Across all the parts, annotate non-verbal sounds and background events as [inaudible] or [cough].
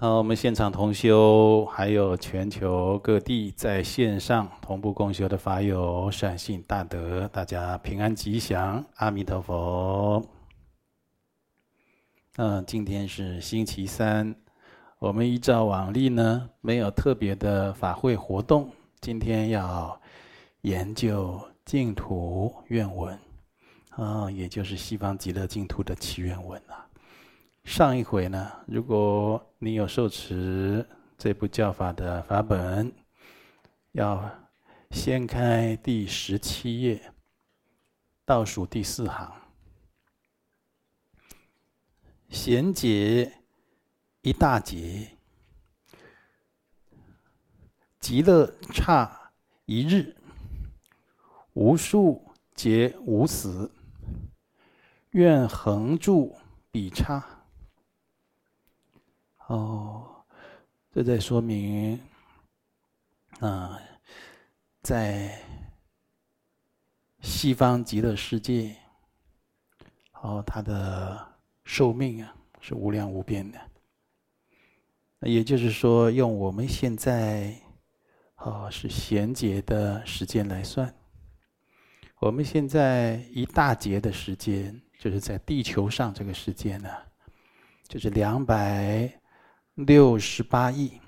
好，我们现场同修，还有全球各地在线上同步共修的法友，善信大德，大家平安吉祥，阿弥陀佛。嗯，今天是星期三，我们依照往例呢，没有特别的法会活动，今天要研究净土愿文。啊，也就是西方极乐净土的祈愿文啊。上一回呢，如果你有受持这部教法的法本，要掀开第十七页，倒数第四行，贤劫一大劫，极乐刹一日，无数劫无死。愿恒住彼刹。哦，这在说明啊，在西方极乐世界，哦，它的寿命啊是无量无边的。也就是说，用我们现在哦是贤劫的时间来算，我们现在一大劫的时间。就是在地球上这个时间呢，就是两百六十八亿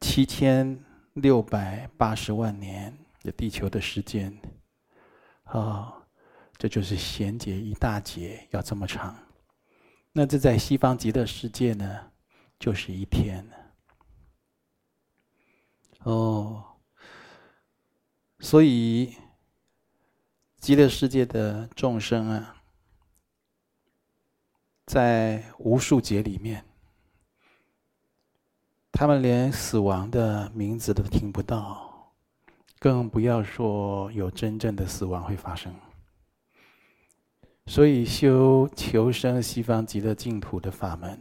七千六百八十万年的地球的时间，啊，这就是衔接一大劫要这么长。那这在西方极乐世界呢，就是一天。哦，所以。极乐世界的众生啊，在无数劫里面，他们连死亡的名字都听不到，更不要说有真正的死亡会发生。所以修求生西方极乐净土的法门，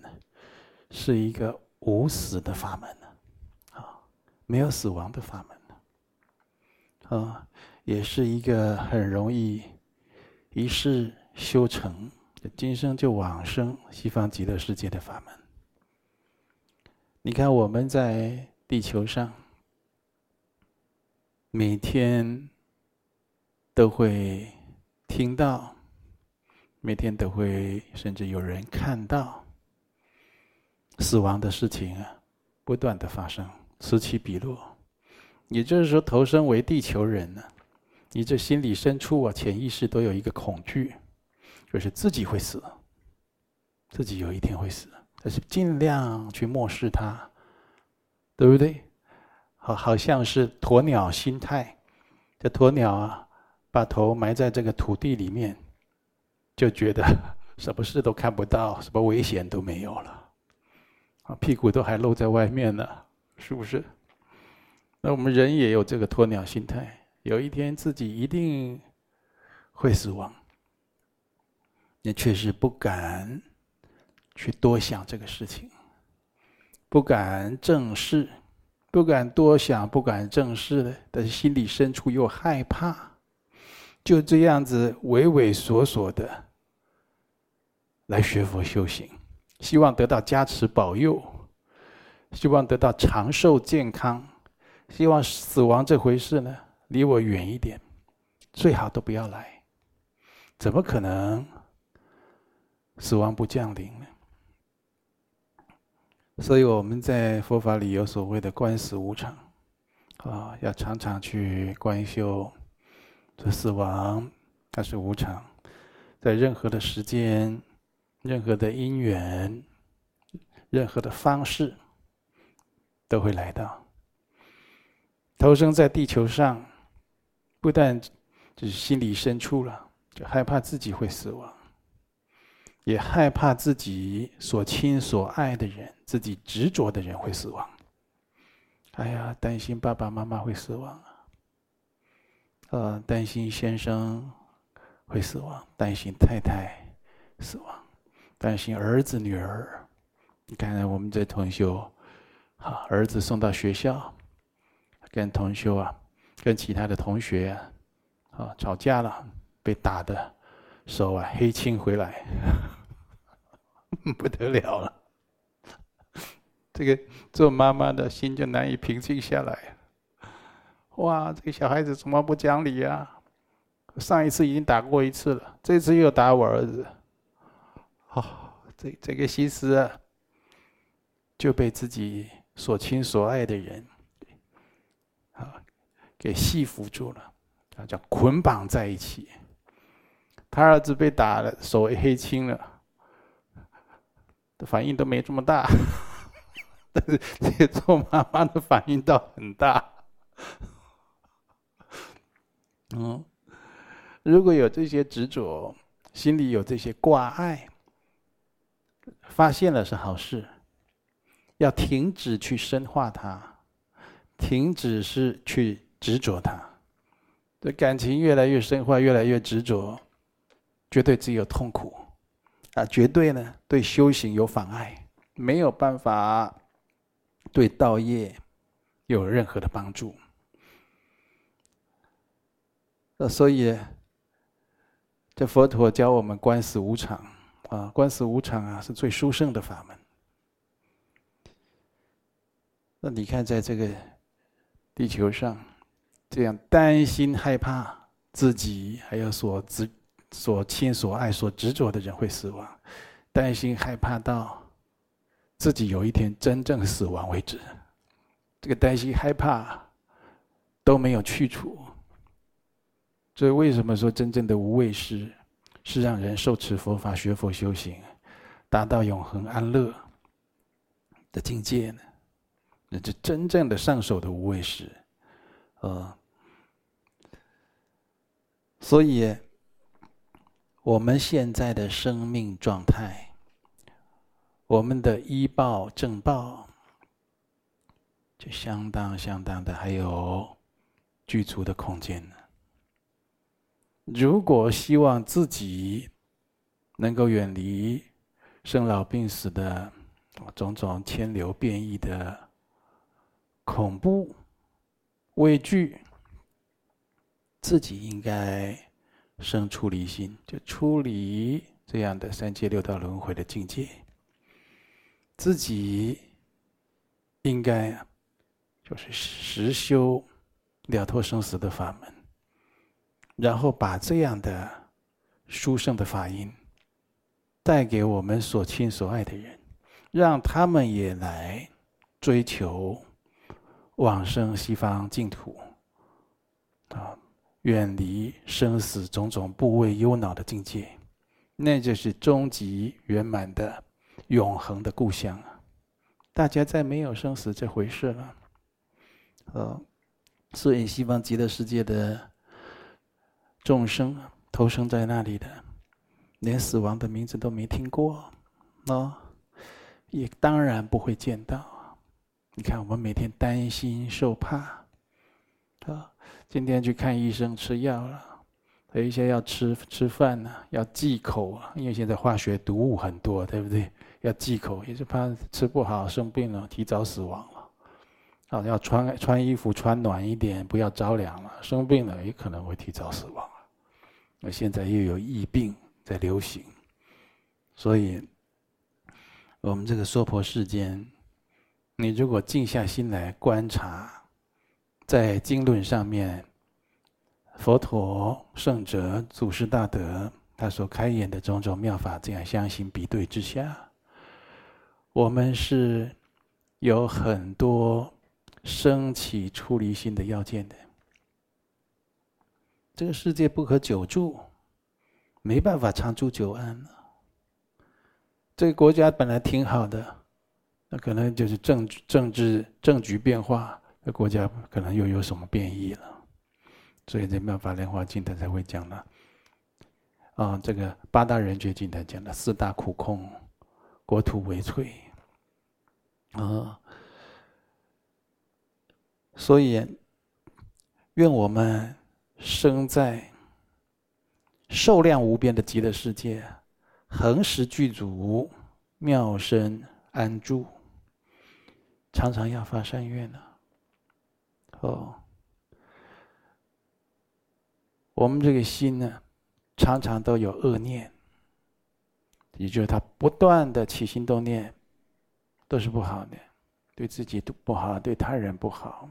是一个无死的法门啊，没有死亡的法门啊。也是一个很容易一世修成，今生就往生西方极乐世界的法门。你看我们在地球上，每天都会听到，每天都会甚至有人看到死亡的事情啊，不断的发生，此起彼落。也就是说，投身为地球人呢。你这心里深处啊，潜意识都有一个恐惧，就是自己会死，自己有一天会死，但是尽量去漠视它，对不对？好，好像是鸵鸟心态，这鸵鸟啊，把头埋在这个土地里面，就觉得 [laughs] 什么事都看不到，什么危险都没有了，啊，屁股都还露在外面呢，是不是？那我们人也有这个鸵鸟心态。有一天自己一定会死亡，你确实不敢去多想这个事情，不敢正视，不敢多想，不敢正视的，但是心里深处又害怕，就这样子畏畏缩缩的来学佛修行，希望得到加持保佑，希望得到长寿健康，希望死亡这回事呢，离我远一点，最好都不要来。怎么可能死亡不降临呢？所以我们在佛法里有所谓的观死无常，啊，要常常去观修这死亡，它是无常，在任何的时间、任何的因缘、任何的方式都会来到。投生在地球上。不但就是心里深处了，就害怕自己会死亡，也害怕自己所亲所爱的人、自己执着的人会死亡。哎呀，担心爸爸妈妈会死亡啊！呃，担心先生会死亡，担心太太死亡，担心儿子女儿。你看，我们这同修，啊，儿子送到学校，跟同修啊。跟其他的同学啊，啊吵架了，被打的手啊黑青回来，[laughs] 不得了了。这个做妈妈的心就难以平静下来。哇，这个小孩子怎么不讲理啊？上一次已经打过一次了，这次又打我儿子。好、这这个心思啊，就被自己所亲所爱的人，啊，给系缚住了，啊，叫捆绑在一起。他儿子被打了，手黑青了，反应都没这么大，但是这些做妈妈的反应倒很大。嗯，如果有这些执着，心里有这些挂碍，发现了是好事，要停止去深化它，停止是去执着它。这感情越来越深化，越来越执着。绝对只有痛苦，啊，绝对呢对修行有妨碍，没有办法对道业有任何的帮助。那所以，这佛陀教我们观死无常啊，观死无常啊是最殊胜的法门。那你看，在这个地球上，这样担心害怕自己还有所执。所亲所爱所执着的人会死亡，担心害怕到自己有一天真正死亡为止，这个担心害怕都没有去除。所以为什么说真正的无畏是是让人受持佛法、学佛修行，达到永恒安乐的境界呢？那是真正的上手的无畏是，呃，所以。我们现在的生命状态，我们的依报正报，就相当相当的还有具足的空间呢。如果希望自己能够远离生老病死的种种迁流变异的恐怖畏惧，自己应该。生出离心，就出离这样的三界六道轮回的境界。自己应该，就是实修了脱生死的法门，然后把这样的殊胜的法音带给我们所亲所爱的人，让他们也来追求往生西方净土啊。远离生死种种部位忧恼的境界，那就是终极圆满的永恒的故乡啊！大家再没有生死这回事了。呃，所以西方极乐世界的众生投生在那里的，连死亡的名字都没听过，哦，也当然不会见到。你看，我们每天担心受怕，啊。今天去看医生吃药了，有一些要吃吃饭呢，要忌口啊，因为现在化学毒物很多，对不对？要忌口，也是怕吃不好生病了，提早死亡了。啊，要穿穿衣服穿暖一点，不要着凉了，生病了也可能会提早死亡。那现在又有疫病在流行，所以我们这个娑婆世间，你如果静下心来观察。在经论上面，佛陀、圣者、祖师大德他所开演的种种妙法，这样相形比对之下，我们是有很多升起出离心的要件的。这个世界不可久住，没办法长住久安了。这个国家本来挺好的，那可能就是政政治政局变化。那国家可能又有什么变异了，所以这《妙法莲华经》他才会讲了。啊，这个八大人觉经他讲了四大苦空，国土为摧。啊，所以愿我们生在寿量无边的极乐世界，恒时具足妙身安住，常常要发善愿呢。哦，我们这个心呢，常常都有恶念，也就是他不断的起心动念，都是不好的。对自己都不好，对他人不好，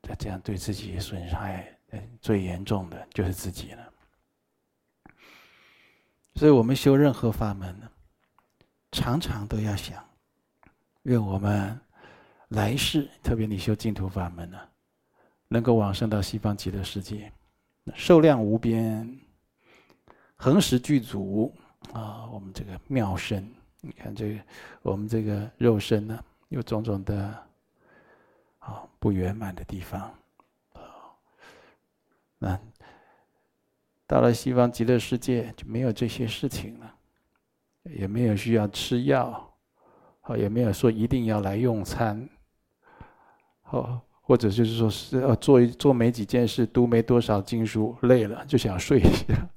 他这样对自己损害最严重的就是自己了。所以我们修任何法门呢，常常都要想，愿我们来世，特别你修净土法门呢，能够往生到西方极乐世界，寿量无边，恒时具足啊！我们这个妙身，你看这个我们这个肉身呢，有种种的啊不圆满的地方啊，那。到了西方极乐世界就没有这些事情了，也没有需要吃药，好，也没有说一定要来用餐，好，或者就是说是要做做没几件事，读没多少经书，累了就想睡一下，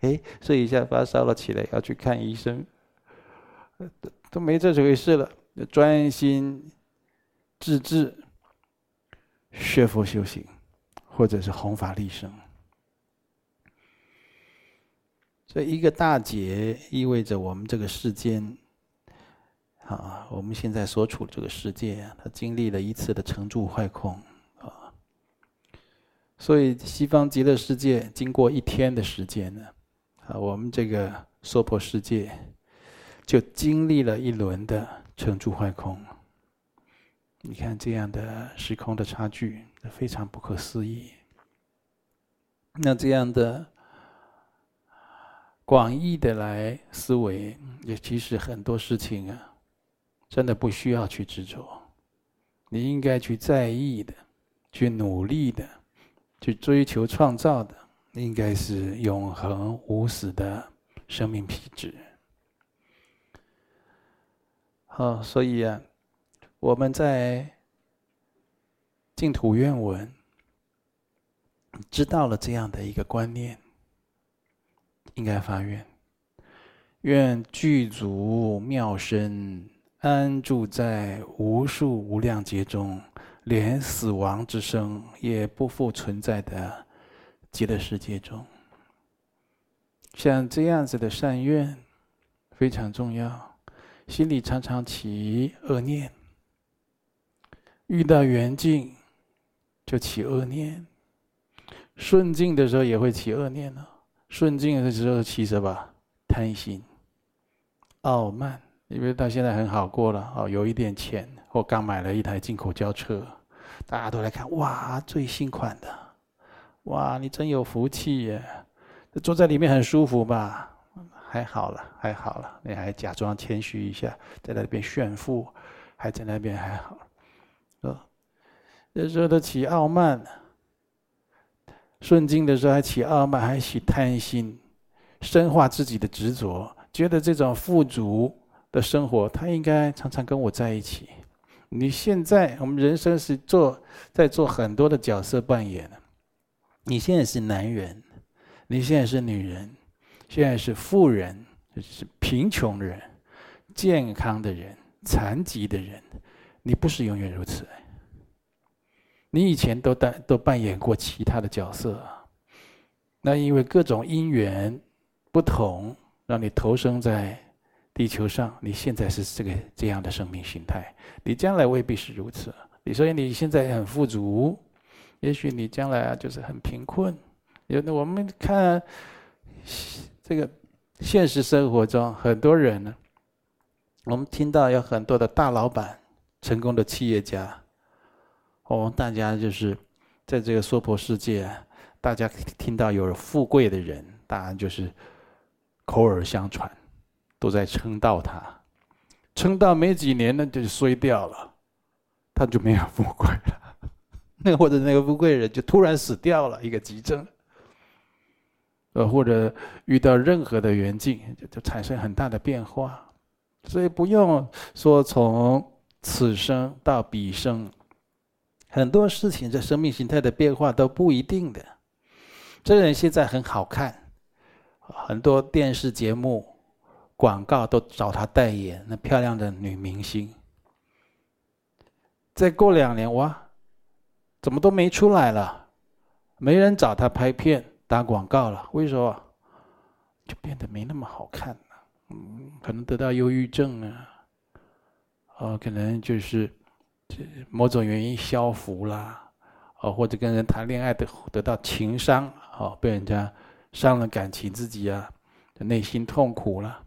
哎，睡一下发烧了起来要去看医生，都都没这回事了，专心致志学佛修行，或者是弘法利生。这一个大劫意味着我们这个世间，啊，我们现在所处这个世界，它经历了一次的成住坏空，啊，所以西方极乐世界经过一天的时间呢，啊，我们这个娑婆世界就经历了一轮的成住坏空。你看这样的时空的差距，非常不可思议。那这样的。广义的来思维，也其实很多事情啊，真的不需要去执着。你应该去在意的，去努力的，去追求创造的，应该是永恒无死的生命品质。好，所以啊，我们在净土愿文知道了这样的一个观念。应该发愿，愿具足妙身，安住在无数无量劫中，连死亡之声也不复存在的极乐世界中。像这样子的善愿非常重要，心里常常起恶念，遇到缘境就起恶念，顺境的时候也会起恶念呢。顺境的时候起什么？贪心、傲慢，因为到现在很好过了哦，有一点钱，或刚买了一台进口轿车，大家都来看，哇，最新款的，哇，你真有福气耶！坐在里面很舒服吧？还好了，还好了，你还假装谦虚一下，在那边炫富，还在那边还好，哦，这时候都起傲慢。顺境的时候还起傲慢，还起贪心，深化自己的执着，觉得这种富足的生活，他应该常常跟我在一起。你现在我们人生是做在做很多的角色扮演。你现在是男人，你现在是女人，现在是富人，是贫穷人，健康的人，残疾的人，你不是永远如此。你以前都扮都扮演过其他的角色，那因为各种因缘不同，让你投生在地球上。你现在是这个这样的生命形态，你将来未必是如此。你所以你现在很富足，也许你将来啊就是很贫困。有的我们看这个现实生活中很多人呢，我们听到有很多的大老板、成功的企业家。哦，大家就是在这个娑婆世界，大家听到有富贵的人，当然就是口耳相传，都在称道他。称道没几年呢，就衰掉了，他就没有富贵了。那或者那个富贵人就突然死掉了，一个急症，呃，或者遇到任何的缘境，就就产生很大的变化。所以不用说从此生到彼生。很多事情，这生命形态的变化都不一定的。这个人现在很好看，很多电视节目、广告都找他代言，那漂亮的女明星。再过两年，哇，怎么都没出来了？没人找他拍片、打广告了，为什么？就变得没那么好看了。嗯，可能得到忧郁症啊，哦，可能就是某种原因消服啦，哦，或者跟人谈恋爱得得到情伤，哦，被人家伤了感情，自己啊，内心痛苦了，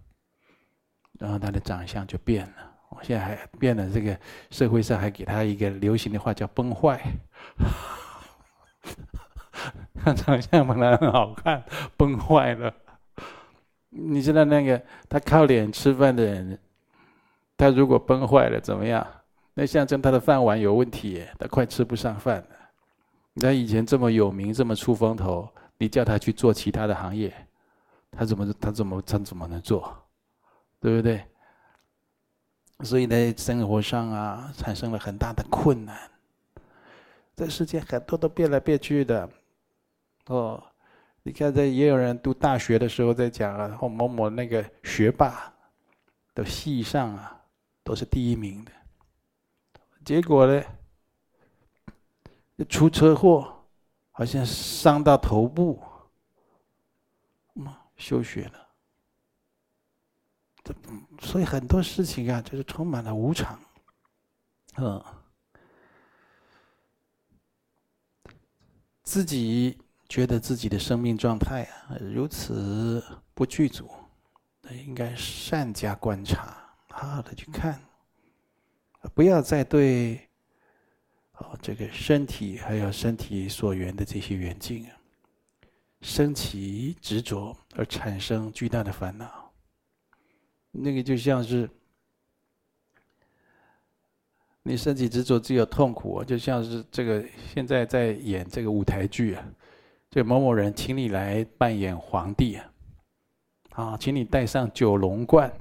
然后他的长相就变了。我现在还变了，这个社会上还给他一个流行的话叫“崩坏”，[laughs] 他长相本来很好看，崩坏了。你知道那个他靠脸吃饭的人，他如果崩坏了怎么样？那象征他的饭碗有问题，他快吃不上饭了。他以前这么有名，这么出风头，你叫他去做其他的行业，他怎么他怎么他怎么能做？对不对？所以在生活上啊，产生了很大的困难。这世界很多都变来变去的，哦，你看这也有人读大学的时候在讲啊，某某那个学霸，的系上啊都是第一名的，结果呢，出车祸，好像伤到头部，嗯，休学了。所以很多事情啊，就是充满了无常，嗯，自己觉得自己的生命状态啊如此不具足，那应该善加观察，好好的去看，不要再对哦这个身体还有身体所缘的这些缘境啊，升起执着而产生巨大的烦恼。那个就像是你身体执着只有痛苦，就像是这个现在在演这个舞台剧啊，这某某人请你来扮演皇帝啊，啊，请你戴上九龙冠，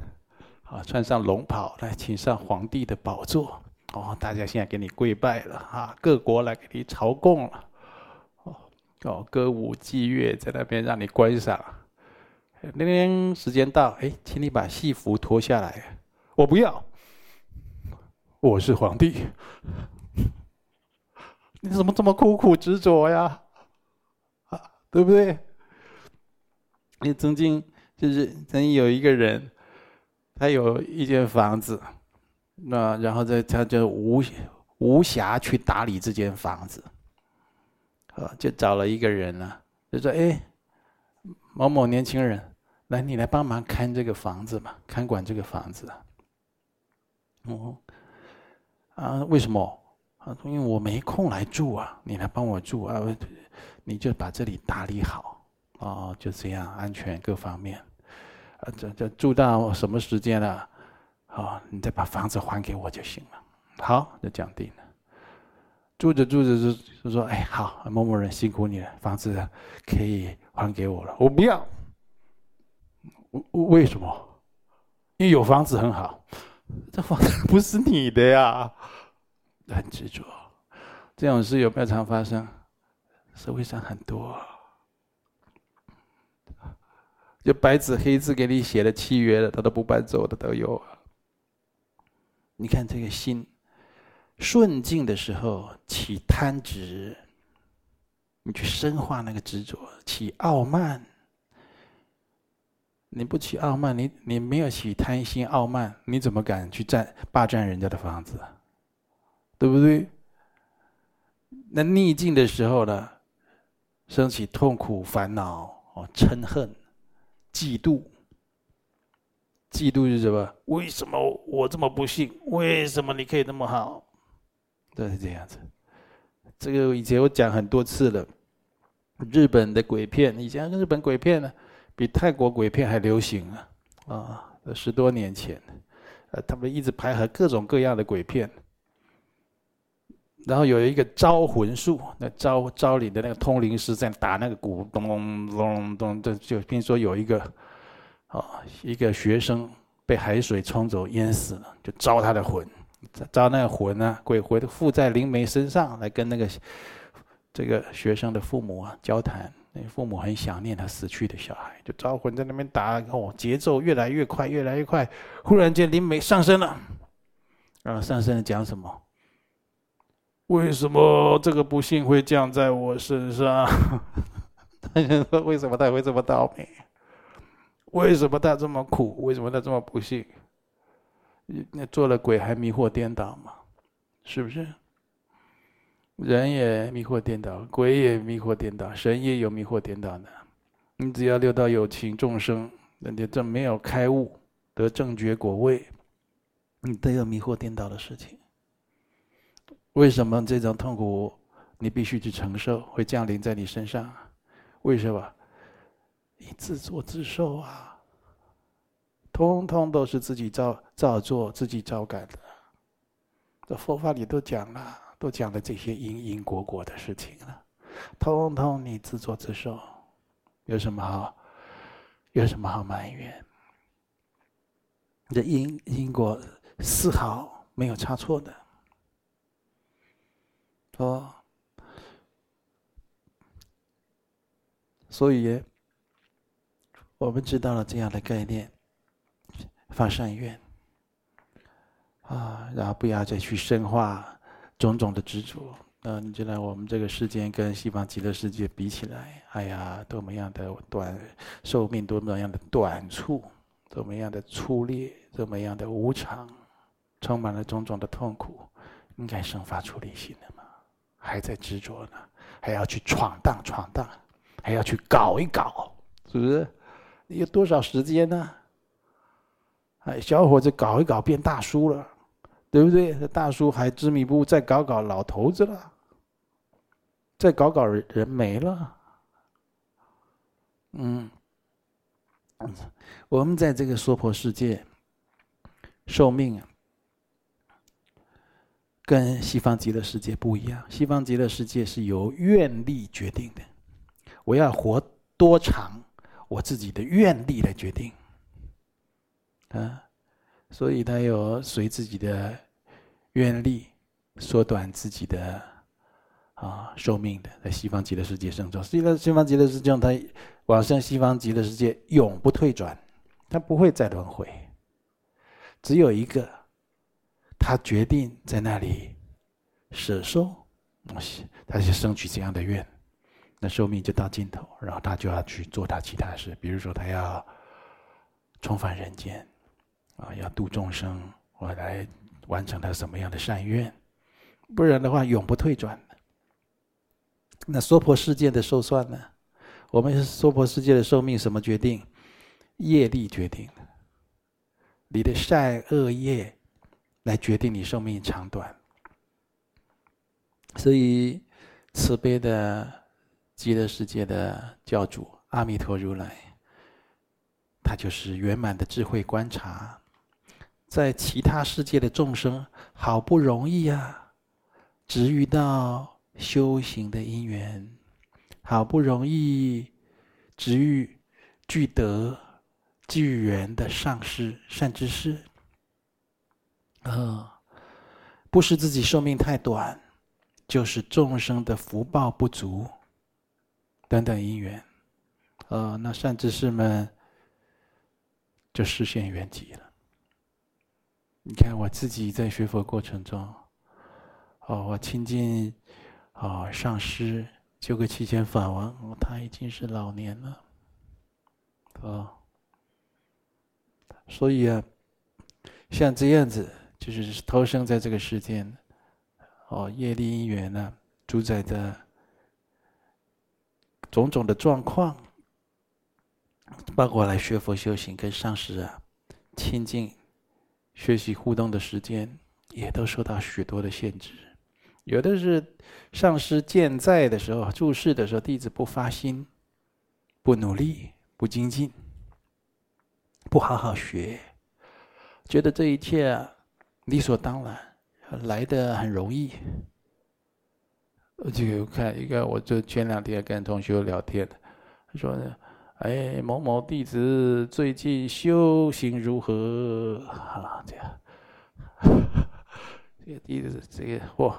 啊，穿上龙袍来请上皇帝的宝座，哦，大家现在给你跪拜了啊，各国来给你朝贡了，哦，哦，歌舞伎乐在那边让你观赏。那天时间到，哎，请你把戏服脱下来。我不要，我是皇帝。你怎么这么苦苦执着呀？啊，对不对？你曾经就是曾经有一个人，他有一间房子，那然后在他就无无暇去打理这间房子，啊，就找了一个人呢，就说：“哎。”某某年轻人，来，你来帮忙看这个房子嘛，看管这个房子。哦，啊，为什么？啊，因为我没空来住啊，你来帮我住啊，你就把这里打理好，啊，就这样，安全各方面，啊，这这住到什么时间了？啊，你再把房子还给我就行了。好，就讲定了。住着住着就就说，哎，好，某某人辛苦你了，房子可以。还给我了，我不要。为为什么？因为有房子很好，这房子不是你的呀，很执着。这种事有没有常发生？社会上很多，就白纸黑字给你写的契约的，他都不搬走的都有。你看这个心顺境的时候起贪执。你去深化那个执着，起傲慢。你不起傲慢，你你没有起贪心傲慢，你怎么敢去占霸占人家的房子？对不对？那逆境的时候呢，升起痛苦、烦恼、哦，嗔恨、嫉妒。嫉妒是什么？为什么我这么不幸？为什么你可以那么好？都是这样子。这个以前我讲很多次了。日本的鬼片，以前日本鬼片呢，比泰国鬼片还流行啊！啊，十多年前，呃，他们一直拍和各种各样的鬼片。然后有一个招魂术，那招招领的那个通灵师在打那个鼓，咚咚咚咚，这就听说有一个，啊，一个学生被海水冲走淹死了，就招他的魂，招那个魂呢，鬼魂附在灵媒身上来跟那个。这个学生的父母啊，交谈，父母很想念他死去的小孩，就招魂在那边打，哦，节奏越来越快，越来越快。忽然间灵媒上身了，然后上身讲什么？为什么这个不幸会降在我身上？[laughs] 他就说：为什么他会这么倒霉？为什么他这么苦？为什么他这么不幸？那做了鬼还迷惑颠倒吗？是不是？人也迷惑颠倒，鬼也迷惑颠倒，神也有迷惑颠倒的。你只要六道有情众生，人家正没有开悟得正觉果位，你都有迷惑颠倒的事情。为什么这种痛苦你必须去承受，会降临在你身上？为什么？你自作自受啊！通通都是自己造造作、自己招感的。这佛法里都讲了。都讲了这些因因果果的事情了，通通你自作自受，有什么好？有什么好埋怨？你的因因果丝毫没有差错的，哦，所以我们知道了这样的概念，发善愿啊，然后不要再去深化。种种的执着，那，你知道我们这个世间跟西方极乐世界比起来，哎呀，多么样的短寿命，多么样的短促，多么样的粗劣，多么样的无常，充满了种种的痛苦，应该生发出离心的嘛？还在执着呢，还要去闯荡闯荡，还要去搞一搞，是不是？你有多少时间呢？哎，小伙子搞一搞变大叔了。对不对？大叔还执迷不悟，再搞搞老头子了，再搞搞人没了。嗯，我们在这个娑婆世界寿命啊，跟西方极乐世界不一样。西方极乐世界是由愿力决定的，我要活多长，我自己的愿力来决定。啊。所以他有随自己的愿力缩短自己的啊寿命的，在西方极乐世界生中。所以在西方极乐世界，他往生西方极乐世界永不退转，他不会再轮回。只有一个，他决定在那里舍寿，他就生取这样的愿，那寿命就到尽头，然后他就要去做他其他事，比如说他要重返人间。啊，要度众生，我来完成他什么样的善愿，不然的话永不退转。那娑婆世界的寿算呢？我们娑婆世界的寿命什么决定？业力决定的。你的善恶业来决定你寿命长短。所以，慈悲的极乐世界的教主阿弥陀如来，他就是圆满的智慧观察。在其他世界的众生，好不容易啊，只遇到修行的因缘，好不容易只遇具德具缘的上师善知识，啊，不是自己寿命太短，就是众生的福报不足，等等因缘，啊，那善知识们就实现圆寂了。你看我自己在学佛过程中，哦，我亲近哦上师就个七千法王，哦，他已经是老年了，哦，所以啊，像这样子，就是投生在这个世间，哦，业力因缘呢，主宰的种种的状况，包括来学佛修行，跟上师啊亲近。学习互动的时间也都受到许多的限制，有的是上师健在的时候，注释的时候，弟子不发心、不努力、不精进、不好好学，觉得这一切理所当然，来的很容易。我就看一个，我就前两天跟同学聊天，说呢。哎，某某弟子最近修行如何？啊，这样，[laughs] 这个弟子这个嚯，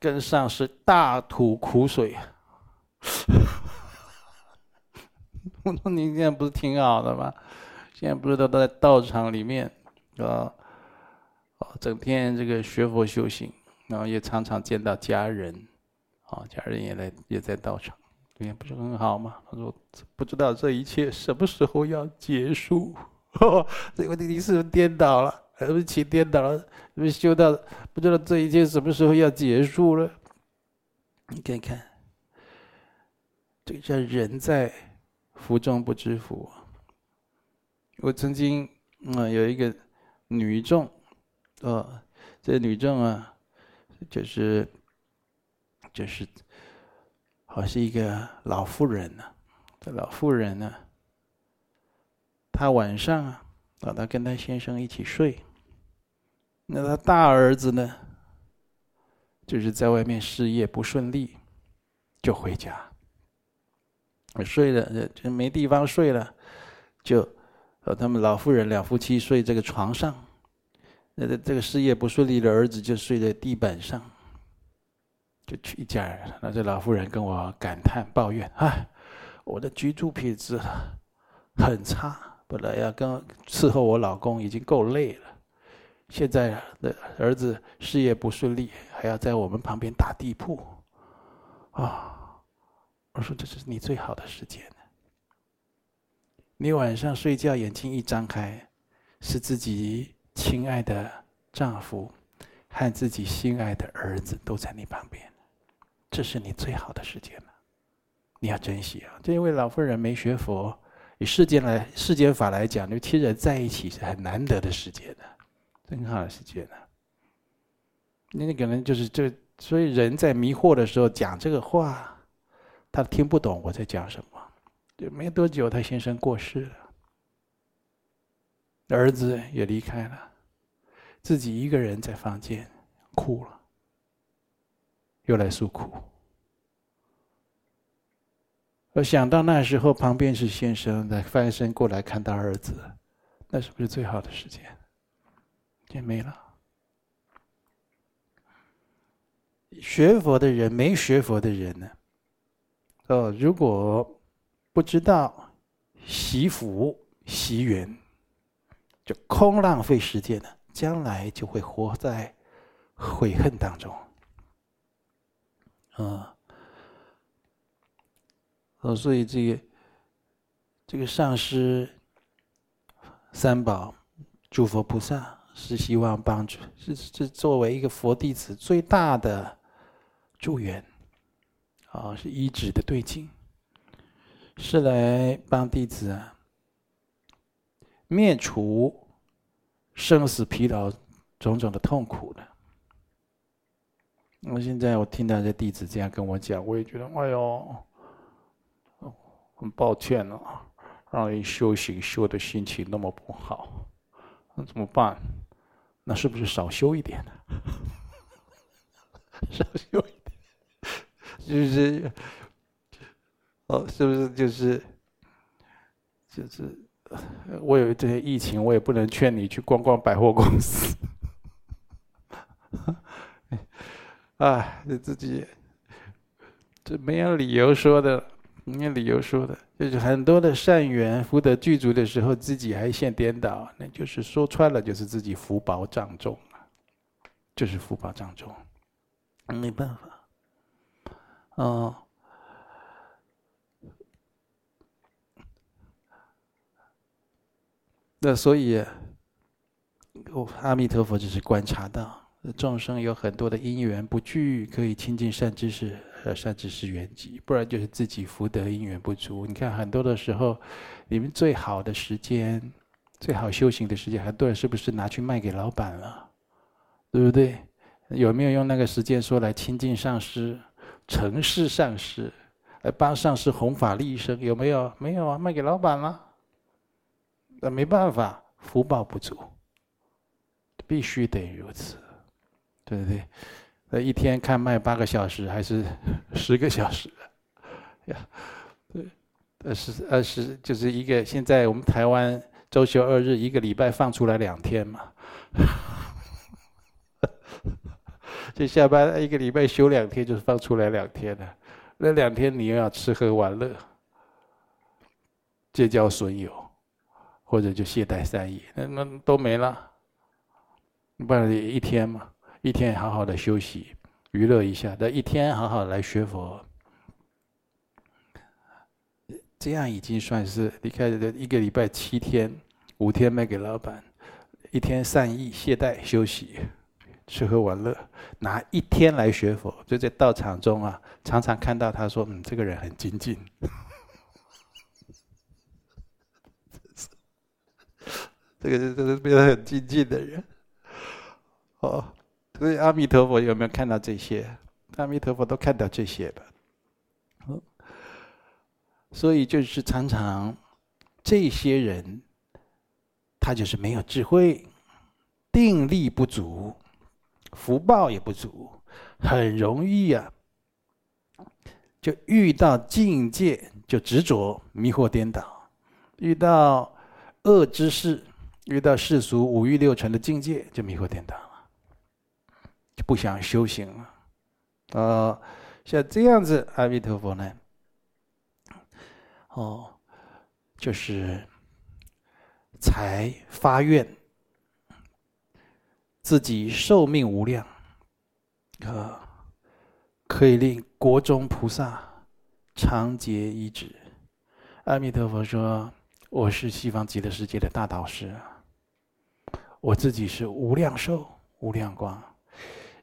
跟上师大吐苦水。[laughs] 我说你现在不是挺好的吗？现在不是都在道场里面，啊，哦，整天这个学佛修行，然后也常常见到家人，啊，家人也来也在道场。对，不是很好吗？他说：“不知道这一切什么时候要结束，[laughs] 这个你是不是颠倒了？对不起，颠倒了，是不是修到不知道这一切什么时候要结束了？你看看，这个叫人在福中不知福。我曾经嗯有一个女众，呃，这女众啊，就是就是，好像是一个老妇人呢、这老妇人呢、啊，她晚上啊。啊，他跟他先生一起睡。那他大儿子呢，就是在外面事业不顺利，就回家。睡了就没地方睡了，就和他们老妇人两夫妻睡这个床上。那这这个事业不顺利的儿子就睡在地板上，就去一家人。那这老妇人跟我感叹抱怨：“哎，我的居住品质很差。”本来要跟伺候我老公已经够累了，现在的儿子事业不顺利，还要在我们旁边打地铺，啊！我说这是你最好的时间。你晚上睡觉眼睛一张开，是自己亲爱的丈夫和自己心爱的儿子都在你旁边，这是你最好的时间了，你要珍惜啊！这位老妇人没学佛。以世间来世间法来讲，就亲人在一起是很难得的时间的，很好的时间的。那可能就是这，所以人在迷惑的时候讲这个话，他听不懂我在讲什么。就没多久，他先生过世了，儿子也离开了，自己一个人在房间哭了，又来诉苦。我想到那时候，旁边是先生在翻身过来看他儿子，那是不是最好的时间？也没了。学佛的人，没学佛的人呢？哦，如果不知道惜福惜缘，就空浪费时间了，将来就会活在悔恨当中。啊。呃，所以这个这个上师三宝诸佛菩萨是希望帮助，是是作为一个佛弟子最大的助缘，啊，是依止的对境，是来帮弟子啊灭除生死疲劳种种的痛苦的。我现在我听到这弟子这样跟我讲，我也觉得，哎呦。很抱歉了，让你修行修的心情那么不好，那怎么办？那是不是少修一点呢？[laughs] 少修一点，就是，哦，是不是就是，就是，我有这些疫情，我也不能劝你去逛逛百货公司。啊，你自己，这没有理由说的。没有理由说的，就是很多的善缘福德具足的时候，自己还现颠倒，那就是说穿了，就是自己福薄障重，就是福报障重，没办法。哦，那所以，阿弥陀佛只是观察到众生有很多的因缘不具，可以亲近善知识。呃，善知识缘起，不然就是自己福德因缘不足。你看很多的时候，你们最好的时间、最好修行的时间，很多人是不是拿去卖给老板了？对不对？有没有用那个时间说来亲近上师、承事上师，来帮上师弘法利生？有没有？没有啊，卖给老板了。那没办法，福报不足，必须得如此，对不对？一天看卖八个小时还是 [laughs] 十个小时？呀，对，二十二十就是一个。现在我们台湾周休二日，一个礼拜放出来两天嘛。[laughs] 就下班一个礼拜休两天，就是放出来两天了。那两天你又要吃喝玩乐，结交损友，或者就懈怠三业，那那都没了。不然一天嘛。一天好好的休息、娱乐一下，那一天好好来学佛，这样已经算是离开的一个礼拜七天，五天卖给老板，一天散逸懈怠休息，吃喝玩乐，拿一天来学佛，就在道场中啊，常常看到他说：“嗯，这个人很精进。[laughs] ”这个是这个变得很精进的人。哦，所以阿弥陀佛有没有看到这些？阿弥陀佛都看到这些吧。所以就是常常这些人，他就是没有智慧，定力不足，福报也不足，很容易、啊，就遇到境界就执着、迷惑、颠倒，遇到恶知识，遇到世俗五欲六尘的境界就迷惑颠倒，就不想修行了。呃，像这样子，阿弥陀佛呢？哦，就是才发愿，自己寿命无量，可可以令国中菩萨长劫依止。阿弥陀佛说：“我是西方极乐世界的大导师，我自己是无量寿、无量光，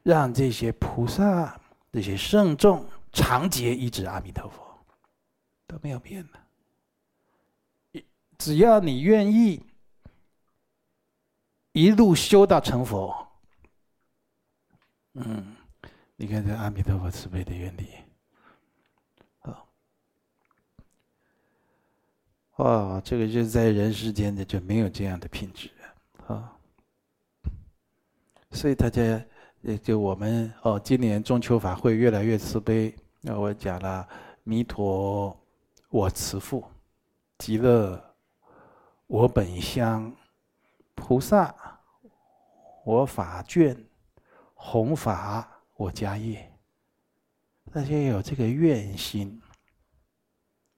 让这些菩萨、这些圣众长劫一直。阿弥陀佛都没有变的。”只要你愿意一路修到成佛，嗯，你看这阿弥陀佛慈悲的愿力，啊，哇，这个就在人世间的就没有这样的品质啊，所以大家也就我们哦，今年中秋法会越来越慈悲。那我讲了，弥陀我慈父，极乐。我本乡菩萨，我法眷，弘法我家业。大家有这个愿心，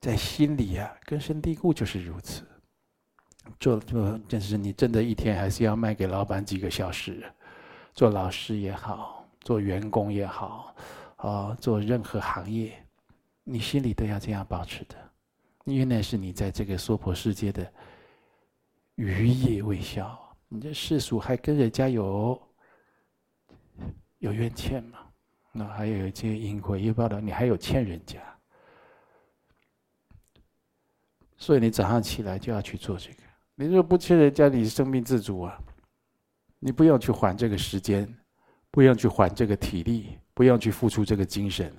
在心里啊，根深蒂固就是如此。做做，就是你真的一天还是要卖给老板几个小时，做老师也好，做员工也好，啊，做任何行业，你心里都要这样保持的，因为那是你在这个娑婆世界的。余业未消，你这世俗还跟人家有有怨欠吗？那还有一些因果业报的，你还有欠人家，所以你早上起来就要去做这个。你如果不欠人家，你生命自主啊，你不用去还这个时间，不用去还这个体力，不用去付出这个精神。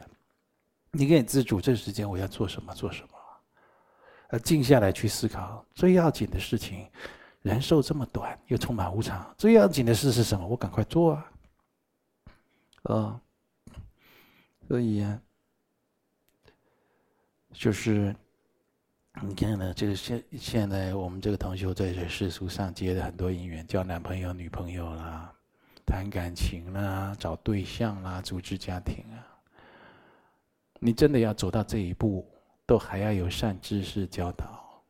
你可以自主，这时间我要做什么，做什么。而静下来去思考，最要紧的事情，人寿这么短，又充满无常，最要紧的事是什么？我赶快做啊！啊，所以啊，就是你看呢，这个现现在我们这个同学在这世俗上结的很多姻缘，交男朋友、女朋友啦，谈感情啦，找对象啦，组织家庭啊，你真的要走到这一步。都还要有善知识教导，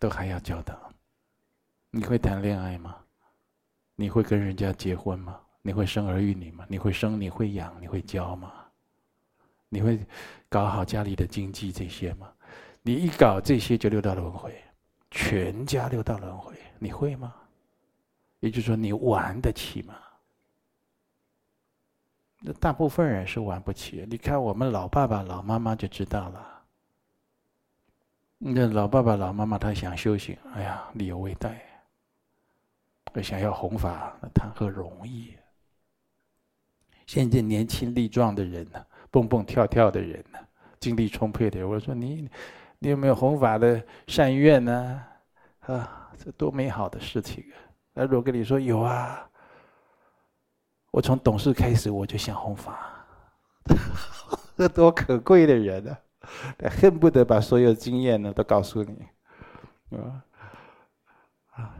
都还要教导。你会谈恋爱吗？你会跟人家结婚吗？你会生儿育女吗？你会生？你会养？你会教吗？你会搞好家里的经济这些吗？你一搞这些就六道轮回，全家六道轮回，你会吗？也就是说，你玩得起吗？那大部分人是玩不起。你看我们老爸爸、老妈妈就知道了。那老爸爸、老妈妈他想修行，哎呀，力有未逮。想要弘法，那谈何容易？现在年轻力壮的人呢，蹦蹦跳跳的人呢，精力充沛的人，我说你，你有没有弘法的善愿呢？啊，这多美好的事情啊！那如果跟你说有啊。我从懂事开始，我就想弘法，这 [laughs] 多可贵的人啊！恨不得把所有经验呢都告诉你，啊啊！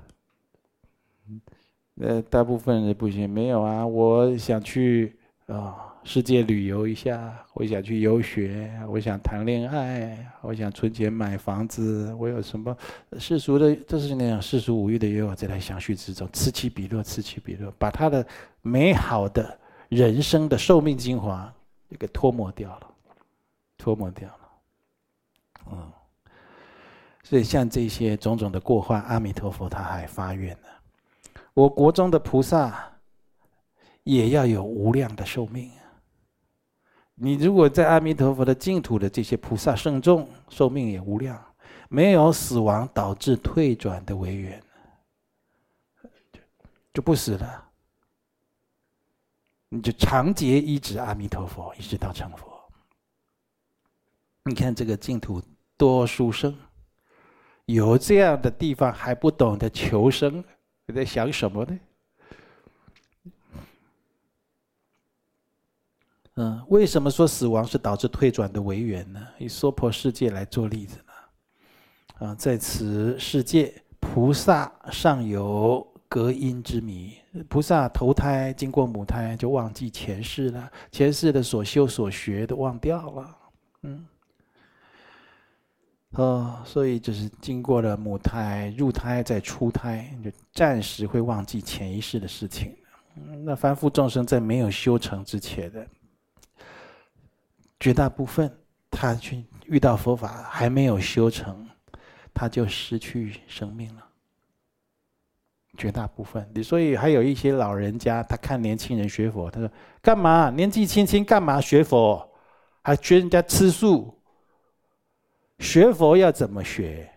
呃，大部分人不行，没有啊，我想去啊。世界旅游一下，我想去游学，我想谈恋爱，我想存钱买房子，我有什么世俗的，就是那样世俗五欲的欲望，在他相续之中此起彼落，此起彼落，把他的美好的人生的寿命精华给脱没掉了，脱没掉了，嗯，所以像这些种种的过患，阿弥陀佛他还发愿呢。我国中的菩萨也要有无量的寿命。你如果在阿弥陀佛的净土的这些菩萨圣众，寿命也无量，没有死亡导致退转的违缘，就不死了。你就长劫一直阿弥陀佛，一直到成佛。你看这个净土多殊胜，有这样的地方还不懂得求生，你在想什么呢？嗯，为什么说死亡是导致退转的违缘呢？以娑婆世界来做例子呢？啊，在此世界，菩萨尚有隔阴之迷。菩萨投胎经过母胎，就忘记前世了，前世的所修所学都忘掉了。嗯，哦，所以就是经过了母胎、入胎再出胎，就暂时会忘记前一世的事情。那凡夫众生在没有修成之前的。绝大部分，他去遇到佛法还没有修成，他就失去生命了。绝大部分，你所以还有一些老人家，他看年轻人学佛，他说：“干嘛？年纪轻轻干嘛学佛？还学人家吃素？学佛要怎么学？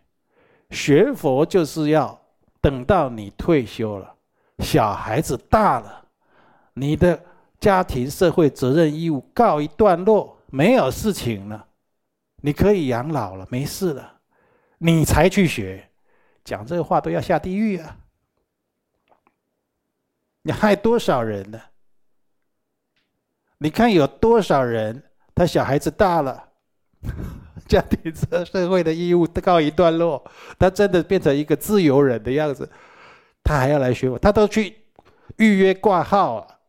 学佛就是要等到你退休了，小孩子大了，你的家庭社会责任义务告一段落。”没有事情了，你可以养老了，没事了，你才去学，讲这个话都要下地狱啊！你害多少人呢？你看有多少人，他小孩子大了，[laughs] 家庭社会的义务告一段落，他真的变成一个自由人的样子，他还要来学我，他都去预约挂号了，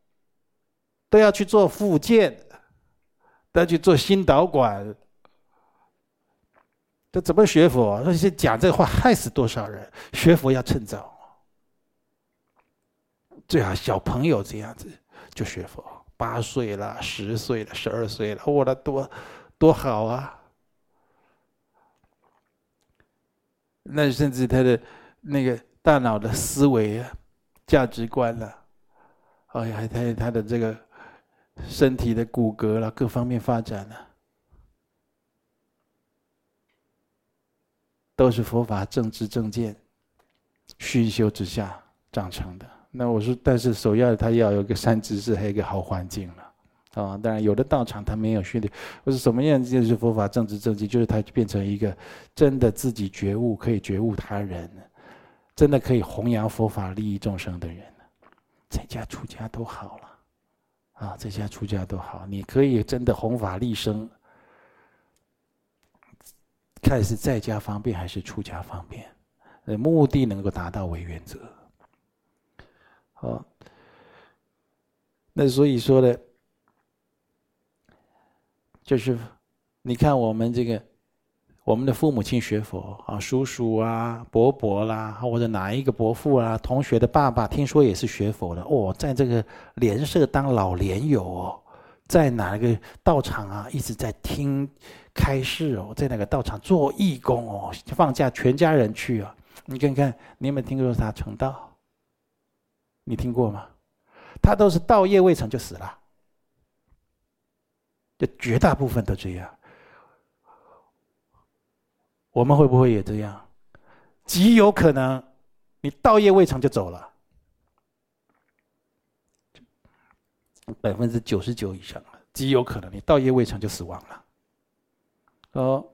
都要去做复健。再去做心导管，这怎么学佛？那些讲这话害死多少人？学佛要趁早，最好小朋友这样子就学佛，八岁了、十岁了、十二岁了，我的多多好啊！那甚至他的那个大脑的思维啊、价值观啊，哎呀，他他的这个。身体的骨骼了，各方面发展了，都是佛法正知正见熏修之下长成的。那我说，但是首要，他要有个善知识，还有一个好环境了。啊，当然有的道场他没有训练，我是什么样就是佛法正知正见，就是他变成一个真的自己觉悟，可以觉悟他人，真的可以弘扬佛法、利益众生的人，在家出家都好了。啊，在家出家都好，你可以真的弘法利生，看是在家方便还是出家方便，呃，目的能够达到为原则。好，那所以说呢，就是你看我们这个。我们的父母亲学佛啊，叔叔啊、伯伯啦，或者哪一个伯父啊、同学的爸爸，听说也是学佛的哦，在这个莲社当老莲友哦，在哪个道场啊，一直在听开示哦，在哪个道场做义工哦，放假全家人去啊。你看看，你有没有听说他成道？你听过吗？他都是道业未成就死了，就绝大部分都这样。我们会不会也这样？极有可能，你道业未成就走了，百分之九十九以上了，极有可能你道业未成就死亡了。哦，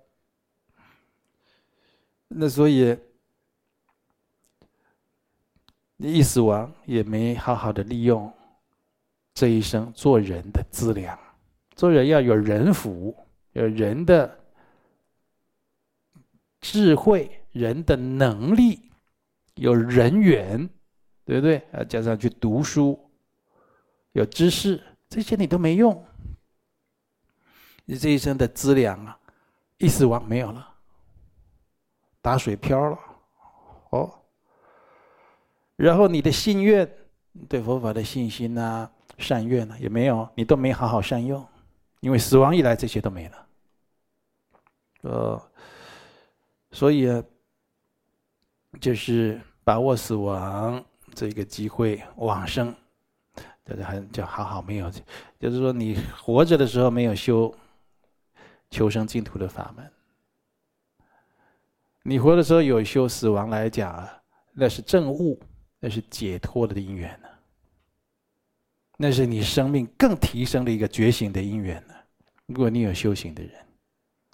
那所以你一死亡也没好好的利用这一生做人的资粮，做人要有人福，有人的。智慧、人的能力，有人缘，对不对？啊，加上去读书，有知识，这些你都没用，你这一生的资粮啊，一死亡没有了，打水漂了，哦。然后你的信愿，对佛法的信心呐、善愿呢、也没有，你都没好好善用，因为死亡一来，这些都没了，呃。所以，就是把握死亡这个机会往生，就是很就好好没有，就是说你活着的时候没有修求生净土的法门，你活的时候有修，死亡来讲啊，那是证悟，那是解脱的因缘呢，那是你生命更提升的一个觉醒的因缘呢。如果你有修行的人，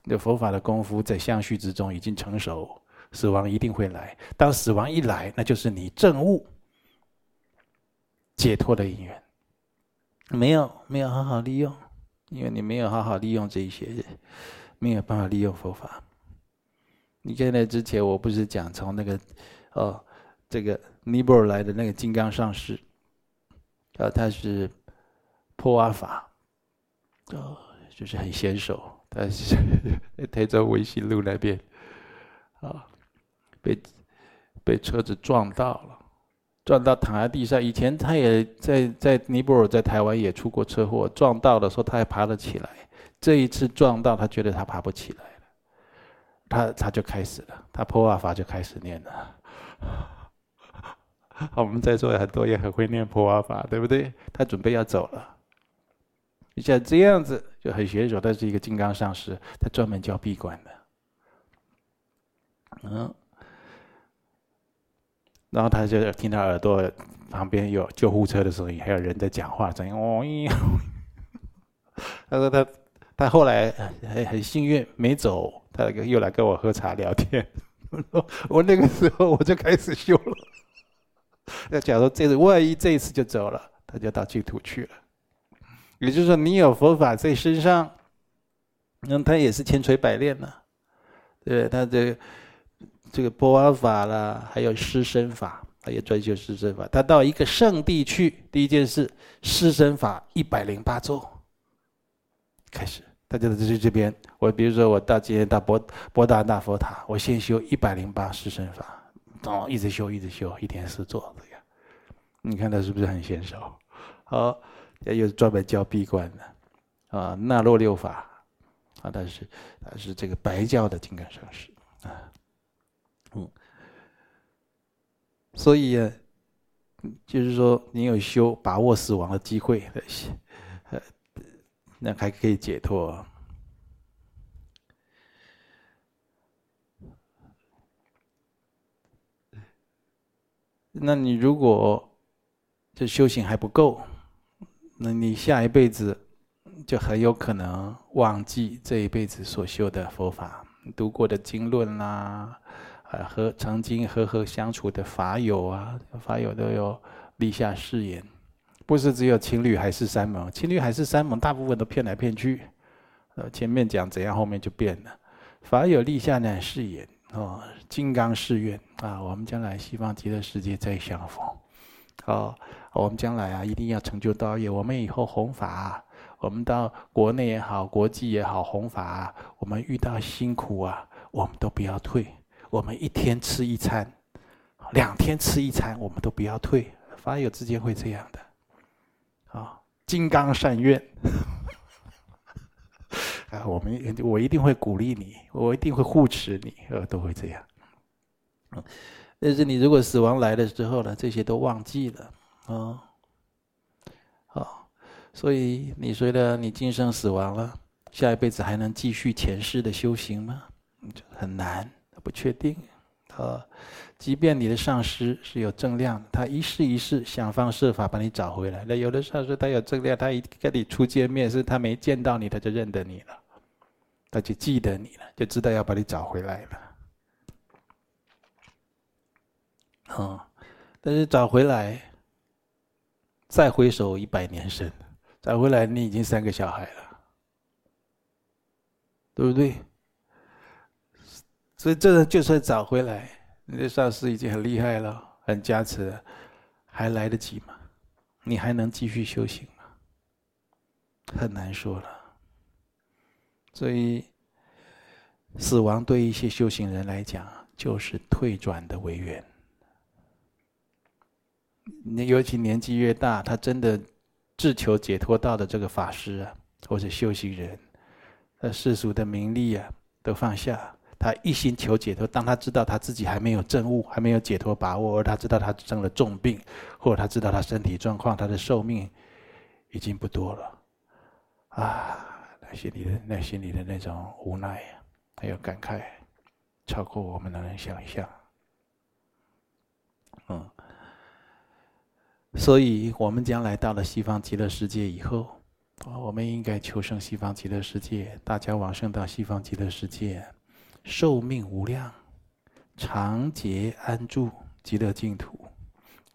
那佛法的功夫在相续之中已经成熟。死亡一定会来，当死亡一来，那就是你证悟解脱的因缘。没有，没有好好利用，因为你没有好好利用这一些，没有办法利用佛法。你看那之前我不是讲从那个哦，这个尼泊尔来的那个金刚上师，啊，他是破瓦法，哦，就是很娴熟，[laughs] 他是在台州维新路那边，啊。被被车子撞到了，撞到躺在地上。以前他也在在尼泊尔，在台湾也出过车祸，撞到的时候他还爬了起来。这一次撞到，他觉得他爬不起来了，他他就开始了，他破瓦法就开始念了。[laughs] 我们在座很多也很会念破瓦法，对不对？他准备要走了，像这样子就很娴熟。他是一个金刚上师，他专门教闭关的，嗯。然后他就听到耳朵旁边有救护车的声音，还有人在讲话声音。哦！[laughs] 他说他他后来很很幸运没走，他又来跟我喝茶聊天。[laughs] 我那个时候我就开始修了。那假如这次万一这一次就走了，他就到净土去了。也就是说，你有佛法在身上，那他也是千锤百炼呢。对，他这。这个波瓦法啦，还有施身法，他也专修施身法。他到一个圣地去，第一件事，施身法一百零八咒开始。大家在这这边，我比如说我到今天到博博大大佛塔，我先修一百零八施身法，哦，一直修一直修，一天四座这样。你看他是不是很娴熟？好，也有专门教闭关的啊，那洛六法啊，他是他是这个白教的金刚上师啊。嗯，所以，就是说，你有修把握死亡的机会，呃，[laughs] 那还可以解脱。那你如果这修行还不够，那你下一辈子就很有可能忘记这一辈子所修的佛法，读过的经论啦、啊。和曾经和和相处的法友啊，法友都有立下誓言，不是只有情侣海誓山盟，情侣海誓山盟大部分都骗来骗去，呃，前面讲怎样，后面就变了。法友立下呢誓言哦，金刚誓愿啊，我们将来西方极乐世界再相逢，哦，我们将来啊一定要成就道业，我们以后弘法，我们到国内也好，国际也好弘法，我们遇到辛苦啊，我们都不要退。我们一天吃一餐，两天吃一餐，我们都不要退。法友之间会这样的，啊，金刚善愿，[laughs] 啊，我们我一定会鼓励你，我一定会护持你，呃，都会这样。但是你如果死亡来的时候呢，这些都忘记了，啊，好，所以你觉得你今生死亡了，下一辈子还能继续前世的修行吗？很难。不确定，啊，即便你的上师是有正量，他一世一世想方设法把你找回来。那有的上师他有正量，他一跟你初见面，是他没见到你，他就认得你了，他就记得你了，就知道要把你找回来了。啊，但是找回来，再回首一百年身，找回来你已经三个小孩了，对不对？所以这就算找回来，你的上司已经很厉害了，很加持了，还来得及吗？你还能继续修行吗？很难说了。所以，死亡对一些修行人来讲，就是退转的违缘。你尤其年纪越大，他真的自求解脱道的这个法师啊，或者修行人，他世俗的名利啊，都放下。他一心求解脱。当他知道他自己还没有证悟，还没有解脱把握，而他知道他生了重病，或者他知道他身体状况，他的寿命已经不多了，啊，那心里的那心里的那种无奈还有感慨，超过我们能想象。嗯，所以我们将来到了西方极乐世界以后。我们应该求生西方极乐世界，大家往生到西方极乐世界，寿命无量，长劫安住极乐净土，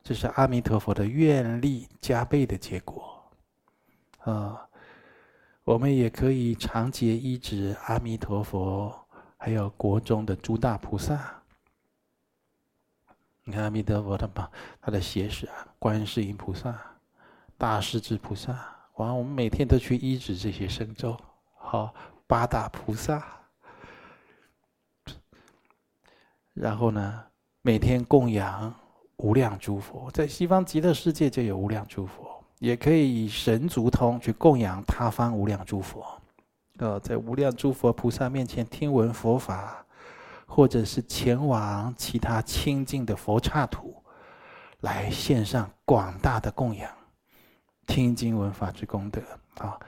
这是阿弥陀佛的愿力加倍的结果。啊，我们也可以长劫依止阿弥陀佛，还有国中的诸大菩萨。你看阿弥陀佛的嘛，他的胁使啊，观世音菩萨、大势至菩萨。完，我们每天都去依止这些圣咒，好，八大菩萨，然后呢，每天供养无量诸佛，在西方极乐世界就有无量诸佛，也可以以神足通去供养他方无量诸佛，呃，在无量诸佛菩萨面前听闻佛法，或者是前往其他清净的佛刹土，来献上广大的供养。听经闻法之功德啊，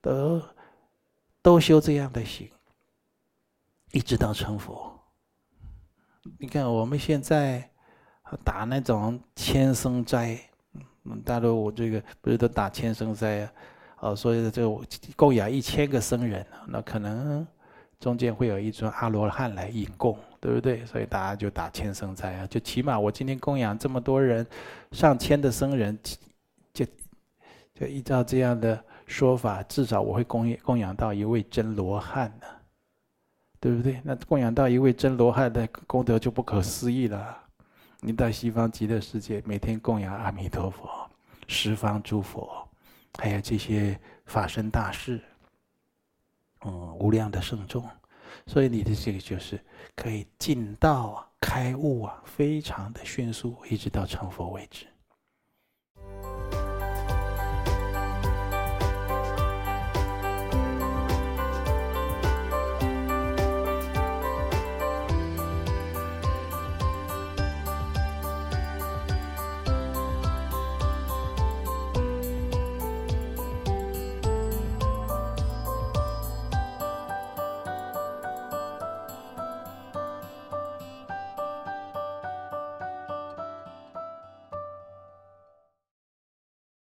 都都修这样的行，一直到成佛。你看我们现在打那种千僧斋，嗯，大陆我这个不是都打千僧斋啊？哦，所以这供养一千个僧人，那可能中间会有一尊阿罗汉来引供，对不对？所以大家就打千僧斋啊，就起码我今天供养这么多人，上千的僧人。就就依照这样的说法，至少我会供养供养到一位真罗汉呢，对不对？那供养到一位真罗汉的功德就不可思议了。你到西方极乐世界，每天供养阿弥陀佛、十方诸佛，还有这些法身大士，嗯，无量的圣众，所以你的这个就是可以进道啊、开悟啊，非常的迅速，一直到成佛为止。